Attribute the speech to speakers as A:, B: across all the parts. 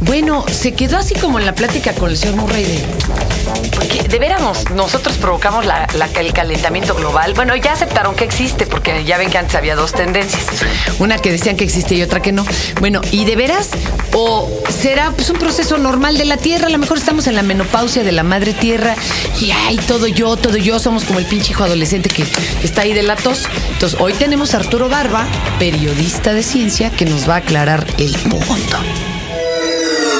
A: Bueno, se quedó así como en la plática con el señor Murray de...
B: Porque de veras nos- nosotros provocamos la- la- el calentamiento global. Bueno, ya aceptaron que existe, porque ya ven que antes había dos tendencias.
A: Una que decían que existe y otra que no. Bueno, ¿y de veras? ¿O será pues, un proceso normal de la Tierra? A lo mejor estamos en la menopausia de la madre Tierra y ay, todo yo, todo yo, somos como el pinche hijo adolescente que está ahí de la tos. Entonces, hoy tenemos a Arturo Barba, periodista de ciencia, que nos va a aclarar el mundo.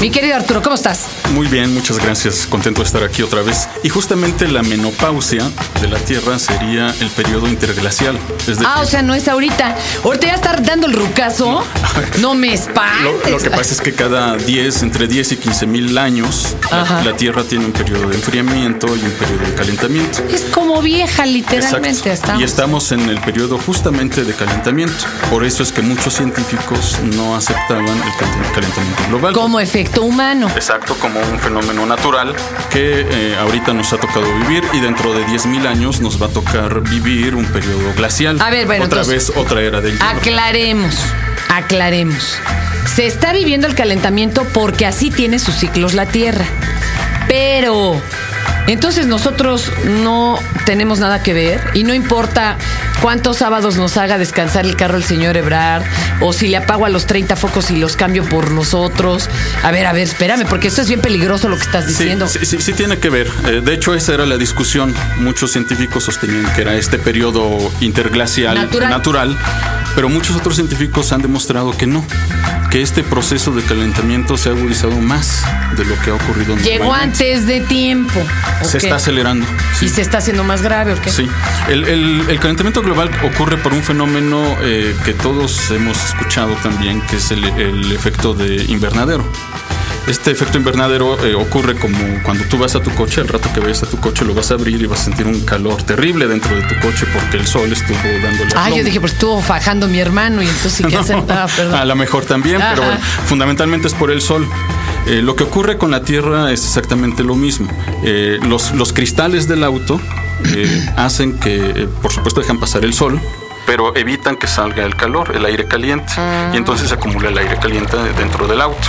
A: Mi querido Arturo, ¿cómo estás?
C: Muy bien, muchas gracias. Contento de estar aquí otra vez. Y justamente la menopausia de la Tierra sería el periodo interglacial. Es
A: Ah, o sea, no es ahorita. Ahorita ya estar dando el rucazo. No me espantes.
C: lo, lo que pasa es que cada 10, entre 10 y 15 mil años, la, la Tierra tiene un periodo de enfriamiento y un periodo de calentamiento.
A: Es como vieja, literalmente.
C: Exacto. Y
A: Estamos.
C: estamos en el periodo justamente de calentamiento. Por eso es que muchos científicos no aceptaban el cal- calentamiento global.
A: Como efecto humano.
C: Exacto, como un fenómeno natural que eh, ahorita nos ha tocado vivir y dentro de 10.000 años nos va a tocar vivir un periodo glacial.
A: A ver, bueno,
C: Otra
A: entonces-
C: vez, otra era del hielo.
A: Aclaremos, aclaremos. Se está viviendo el calentamiento porque así tiene sus ciclos la Tierra. Pero, entonces nosotros no tenemos nada que ver y no importa cuántos sábados nos haga descansar el carro el señor Ebrard o si le apago a los 30 focos y los cambio por los otros. A ver, a ver, espérame, porque esto es bien peligroso lo que estás
C: Sí,
A: diciendo.
C: sí, sí, sí tiene que ver. Eh, de hecho, esa era la discusión. Muchos científicos sostenían que era este periodo interglacial
A: Natural.
C: natural, pero muchos otros científicos han demostrado que no, que este proceso de calentamiento se ha agudizado más de lo que ha ocurrido
A: Llegó
C: normalmente.
A: antes de tiempo.
C: Se está acelerando. sí.
A: Y se está haciendo más grave, ¿o qué?
C: Sí, el, el- el calentamiento global ocurre por un fenómeno eh, que todos hemos escuchado también, que es el, el efecto de invernadero. Este efecto invernadero eh, ocurre como cuando tú vas a tu coche, al rato que vayas a tu coche lo vas a abrir y vas a sentir un calor terrible dentro de tu coche porque el sol estuvo dándole
A: Ah, yo dije, pues estuvo fajando mi hermano y entonces sí que
C: No.
A: Ah, perdón.
C: a lo mejor también,
A: Ajá.
C: pero bueno, fundamentalmente es por el sol. Eh, lo que ocurre con la Tierra es exactamente lo mismo. Eh, los, los cristales del auto hacen que, por supuesto, dejan pasar el sol, pero evitan que salga el calor, el aire caliente, y entonces se acumula el aire caliente dentro del auto.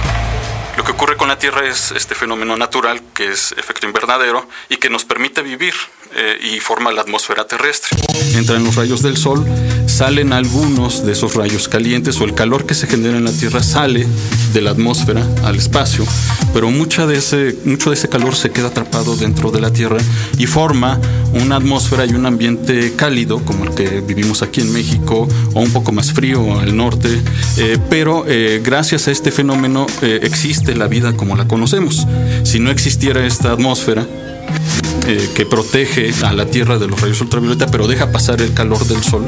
C: Que ocurre con la Tierra es este fenómeno natural que es efecto invernadero y que nos permite vivir eh, y forma la atmósfera terrestre. Entran los rayos del sol, salen algunos de esos rayos calientes o el calor que se genera en la Tierra sale de la atmósfera al espacio, pero mucha de ese, mucho de ese calor se queda atrapado dentro de la Tierra y forma una atmósfera y un ambiente cálido como el que vivimos aquí en México o un poco más frío al norte, eh, pero eh, gracias a este fenómeno eh, existe la vida como la conocemos. Si no existiera esta atmósfera, eh, que protege a la Tierra de los rayos ultravioleta, pero deja pasar el calor del Sol.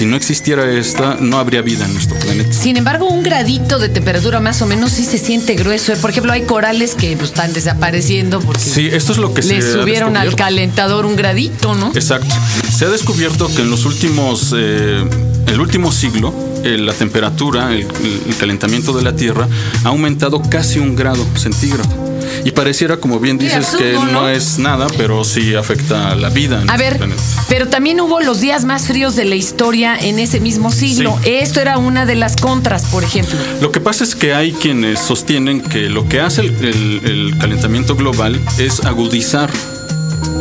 C: Si no existiera esta, no habría vida en nuestro planeta.
A: Sin embargo, un gradito de temperatura más o menos sí se siente grueso. ¿eh? Por ejemplo, hay corales que pues, están desapareciendo porque
C: Sí, esto es lo que
A: le subieron al calentador un gradito, ¿no?
C: Exacto. Se ha descubierto que en los últimos, eh, el último siglo, eh, la temperatura, el, el calentamiento de la Tierra ha aumentado casi un grado centígrado. Y pareciera, como bien dices, que
A: absurdo,
C: no es nada, pero sí afecta a la vida en
A: A ver,
C: planeta.
A: pero también hubo los días más fríos de la historia en ese mismo siglo.
C: Sí.
A: Esto era una de las contras, por ejemplo.
C: Lo que pasa es que hay quienes sostienen que lo que hace el, el- el calentamiento global es agudizar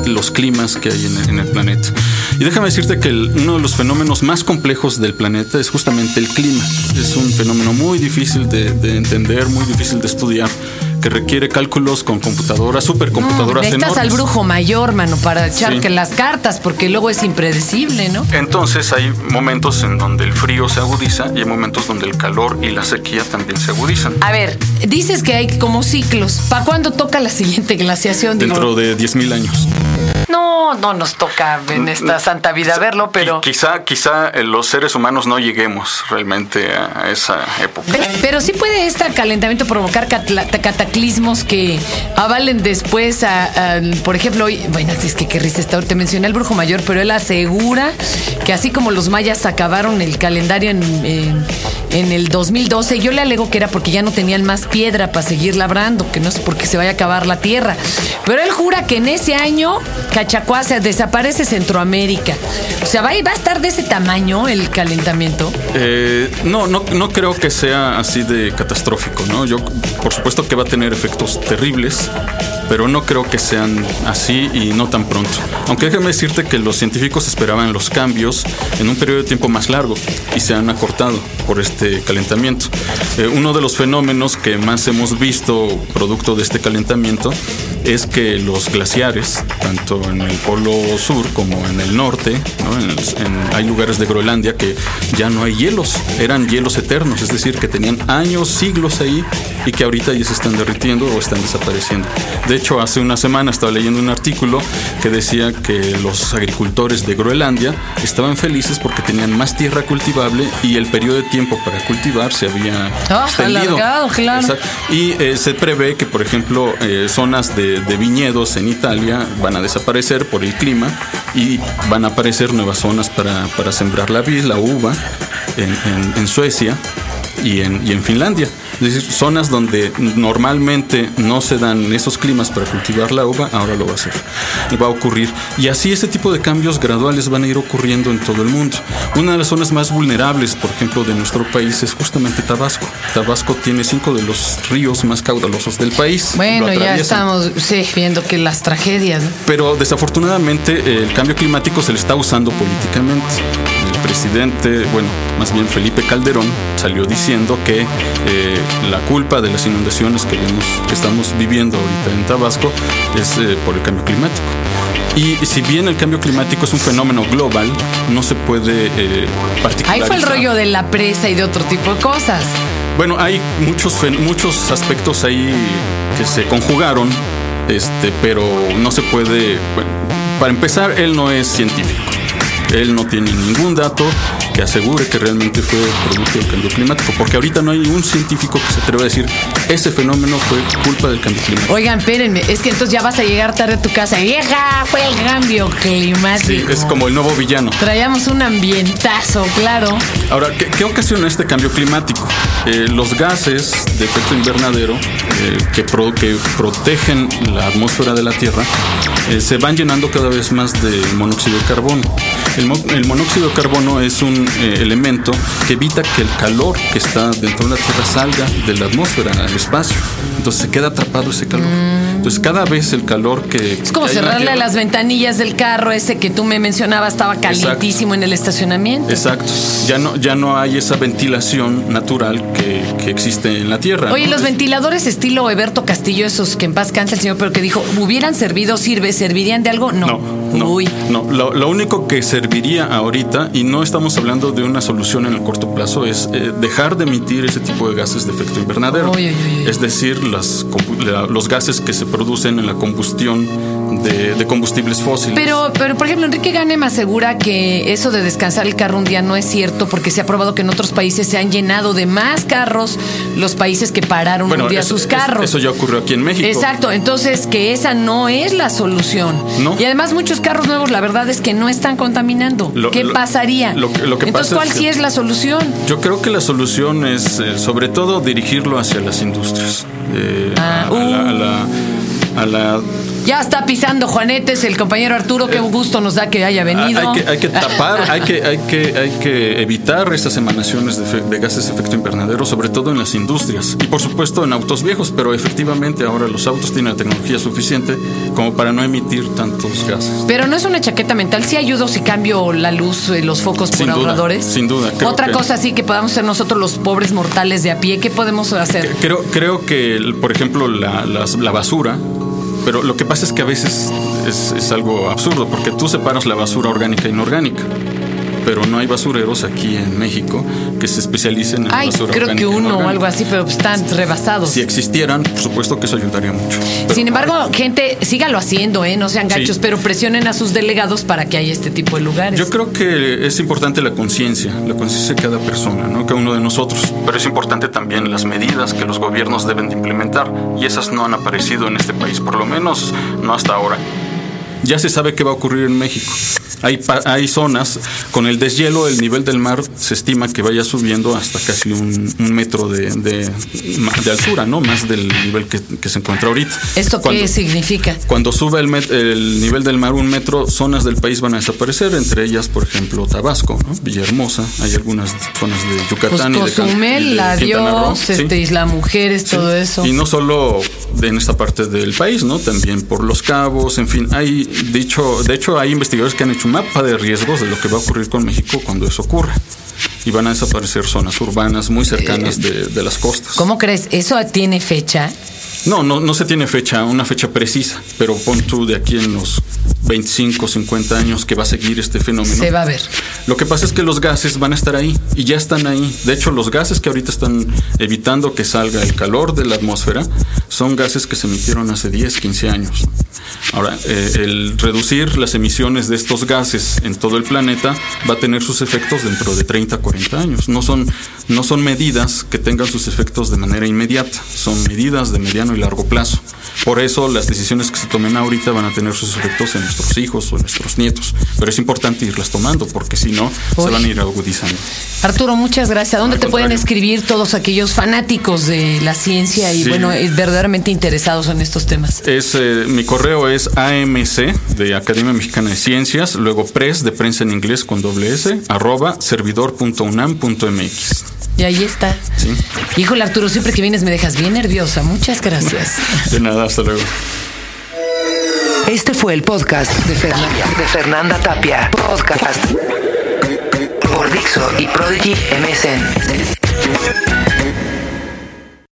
C: los climas que hay en el, en el planeta. Y déjame decirte que el- uno de los fenómenos más complejos del planeta es justamente el clima. Es un fenómeno muy difícil de, de entender, muy difícil de estudiar, que requiere cálculos con computadoras,
A: No,
C: supercomputadoras
A: necesitas
C: enormes.
A: al brujo mayor, mano, para echar
C: Sí.
A: que las cartas, porque luego es impredecible, ¿no?
C: Entonces hay momentos en donde el frío se agudiza y hay momentos donde el calor y la sequía también se agudizan.
A: A ver, dices que hay como ciclos. ¿Para cuándo toca la siguiente glaciación? Digo,
C: Dentro de 10.000 años.
B: No, no nos toca en esta santa vida verlo, pero.
C: Quizá, quizá eh, los seres humanos no lleguemos realmente a esa época.
A: Pe- Pero sí puede este calentamiento provocar cataclismos que avalen después a, a- por ejemplo, hoy, bueno, es que qué risa está, te mencioné al brujo mayor, pero él asegura que así como los mayas acabaron el calendario en, en- en el 2012, yo le alego que era porque ya no tenían más piedra para seguir labrando, que no es porque se vaya a acabar la tierra. Pero él jura que en ese año Cachacua se desaparece Centroamérica. O sea, ¿va, va a estar de ese tamaño el calentamiento?
C: Eh, no, no, no creo que sea así de catastrófico, ¿no? Yo, por supuesto que va a tener efectos terribles, pero no creo que sean así y no tan pronto. Aunque déjame decirte que los científicos esperaban los cambios en un periodo de tiempo más largo y se han acortado por este calentamiento. Eh, uno de los fenómenos que más hemos visto producto de este calentamiento es que los glaciares, tanto en el polo sur como en el norte, hay lugares de Groenlandia que ya no hay hielos, eran hielos eternos, es decir, que tenían años, siglos ahí y que ahorita ya se están derritiendo o están desapareciendo. De hecho, hace una semana estaba leyendo un artículo que decía que los agricultores de Groenlandia estaban felices porque tenían más tierra cultivable y el periodo de tiempo para cultivar se había
A: Ah,
C: extendido.
A: alargado, claro.
C: Y eh, se prevé que, por ejemplo, eh, zonas de, de viñedos en Italia van a desaparecer por el clima y van a aparecer nuevas zonas para, para sembrar la vid, la uva, en, en- en Suecia y en, y en Finlandia. Es decir, zonas donde normalmente no se dan esos climas para cultivar la uva, ahora lo va a hacer. Y va a ocurrir. Y así ese tipo de cambios graduales van a ir ocurriendo en todo el mundo. Una de las zonas más vulnerables, por ejemplo, de nuestro país es justamente Tabasco. Tabasco tiene cinco de los ríos más caudalosos del país.
A: Bueno, ya estamos sí, viendo que las tragedias. ¿no?
C: Pero desafortunadamente el cambio climático se le está usando políticamente. Presidente, bueno, más bien Felipe Calderón, salió diciendo que eh, la culpa de las inundaciones que, vemos, que estamos viviendo ahorita en Tabasco es eh, por el cambio climático. Y si bien el cambio climático es un fenómeno global, no se puede eh,
A: Ahí
C: particularizar.
A: fue el rollo de la presa y de otro tipo de cosas.
C: Bueno, hay muchos, muchos aspectos ahí que se conjugaron, este, pero no se puede. bueno, para empezar, él no es científico. Él no tiene ningún dato que asegure que realmente fue producto del cambio climático, porque ahorita no hay ningún científico que se atreva a decir ese fenómeno fue culpa del cambio climático.
A: Oigan, espérenme, es que entonces ya vas a llegar tarde a tu casa. Vieja, fue el cambio
C: Sí,
A: climático.
C: es como el nuevo villano.
A: Traíamos un ambientazo, claro.
C: Ahora, ¿qué, qué ocasiona este cambio climático? Eh, los gases de efecto invernadero eh, que, pro- que protegen la atmósfera de la Tierra eh, se van llenando cada vez más de monóxido de carbono. El, mo- el monóxido de carbono es un eh, elemento que evita que el calor que está dentro de la Tierra salga de la atmósfera al espacio. Entonces se queda atrapado ese calor. Entonces cada vez el calor que...
A: Es como
C: que la
A: cerrarle las ventanillas del carro ese que tú me mencionabas, estaba calientísimo en el estacionamiento.
C: Exacto. Ya no, ya no hay esa ventilación natural que, que existe en la Tierra.
A: Oye,
C: ¿no?
A: los ventiladores estilo Eberto Castillo, esos que en paz cansa el señor, pero que dijo, ¿hubieran servido, sirve, servirían de algo? No.
C: No, no,
A: Uy.
C: no. Lo, lo único que serviría ahorita, y no estamos hablando de una solución en el corto plazo, es eh, dejar de emitir ese tipo de gases de efecto invernadero.
A: Uy, uy.
C: Es decir, las la- los gases que se producen en la combustión de, de combustibles fósiles.
A: Pero, pero, por ejemplo, Enrique Ganem asegura que eso de descansar el carro un día no es cierto porque se ha probado que en otros países se han llenado de más carros los países que pararon un día
C: eso,
A: sus carros.
C: Eso, ya ocurrió aquí en México.
A: Exacto, entonces que esa no es la solución.
C: No.
A: Y además muchos carros nuevos, la verdad es que no están contaminando.
C: Lo-
A: ¿Qué
C: lo-
A: pasaría?
C: lo que-
A: entonces,
C: pasa
A: ¿cuál
C: es que-
A: sí es la solución?
C: Yo creo que la solución es, eh, sobre todo, dirigirlo hacia las industrias. Eh,
A: Ah,
C: a, a la, a la- a la-
A: Ya está pisando Juanetes, el compañero Arturo, qué gusto nos da que haya venido.
C: Hay que, hay que tapar, hay que, hay, que, hay que evitar estas emanaciones de, gases de efecto invernadero, sobre todo en las industrias. Y por supuesto en autos viejos, pero efectivamente ahora los autos tienen la tecnología suficiente como para no emitir tantos gases.
A: Pero no es una chaqueta mental, sí ayudo si cambio la luz, eh, los focos por
C: Sin duda,
A: ahorradores.
C: sin duda, creo
A: Otra
C: que-
A: cosa sí que podamos ser nosotros los pobres mortales de a pie, ¿qué podemos hacer?
C: Creo, creo que, por ejemplo, la basura, pero lo que pasa es que a veces es, es algo absurdo, porque tú separas la basura orgánica e inorgánica. Pero no hay basureros aquí en México que se especialicen en
A: Ay,
C: basura
A: creo que
C: orgánica
A: uno o algo así, pero están rebasados.
C: Si existieran, por supuesto que eso ayudaría mucho. Pero-
A: Sin embargo, gente, sígalo haciendo, ¿eh? No sean gachos,
C: Sí.
A: pero presionen a sus delegados para que haya este tipo de lugares.
C: Yo creo que es importante la conciencia, la conciencia de cada persona, ¿no? cada uno de nosotros. Pero es importante también las medidas que los gobiernos deben de implementar y esas no han aparecido en este país, por lo menos no hasta ahora. Ya se sabe qué va a ocurrir en México. Hay, pa- hay zonas, con el deshielo el nivel del mar se estima que vaya subiendo hasta casi un, un metro de, de- de altura, ¿no? Más del nivel que, que se encuentra ahorita.
A: ¿Esto
C: Cuando-
A: qué significa?
C: Cuando sube el, met- el nivel del mar un metro, zonas del país van a desaparecer, entre ellas, por ejemplo, Tabasco, ¿no? Villahermosa, hay algunas zonas de
A: Pues
C: Yucatán y de, Can- y
A: Cozumel,
C: de Roo,
A: este, Isla Mujeres,
C: Sí.
A: todo eso.
C: Y no solo de- en esta parte del país, ¿no? También por los cabos, en fin, hay dicho, de hecho hay investigadores que han hecho un mapa de riesgos de lo que va a ocurrir con México cuando eso ocurra. Y van a desaparecer zonas urbanas muy cercanas de, de las costas.
A: Eh, ¿Cómo crees? ¿Eso tiene fecha?
C: No, no, no se tiene fecha, una fecha precisa, pero pon tú de aquí en los 25, 50 años que va a seguir este fenómeno.
A: Se va a ver.
C: Lo que pasa es que los gases van a estar ahí y ya están ahí. De hecho, los gases que ahorita están evitando que salga el calor de la atmósfera son gases que se emitieron hace 10, 15 años. Ahora, eh, el reducir las emisiones de estos gases en todo el planeta va a tener sus efectos dentro de 30, 40 años. No son, no son medidas que tengan sus efectos de manera inmediata, son medidas de mediano y largo plazo. Por eso las decisiones que se tomen ahorita van a tener sus efectos en nuestros hijos o en nuestros nietos. Pero es importante irlas tomando porque si no,
A: Uy.
C: se van a ir agudizando.
A: Arturo, muchas gracias. ¿Dónde
C: Al
A: te pueden escribir todos aquellos fanáticos de la ciencia y,
C: Sí.
A: bueno, eh, verdaderamente interesados en estos temas?
C: Es, eh, mi correo es AMC de Academia Mexicana de Ciencias, luego pres de prensa en inglés con doble S, arroba servidor.unam.mx.
A: Y ahí está.
C: Sí.
A: Híjole, Arturo, siempre que vienes me dejas bien nerviosa. Muchas gracias.
C: De nada, hasta luego.
B: Este fue el podcast de Fernanda, de Fernanda Tapia. Podcast por Dixo y Prodigy MSN.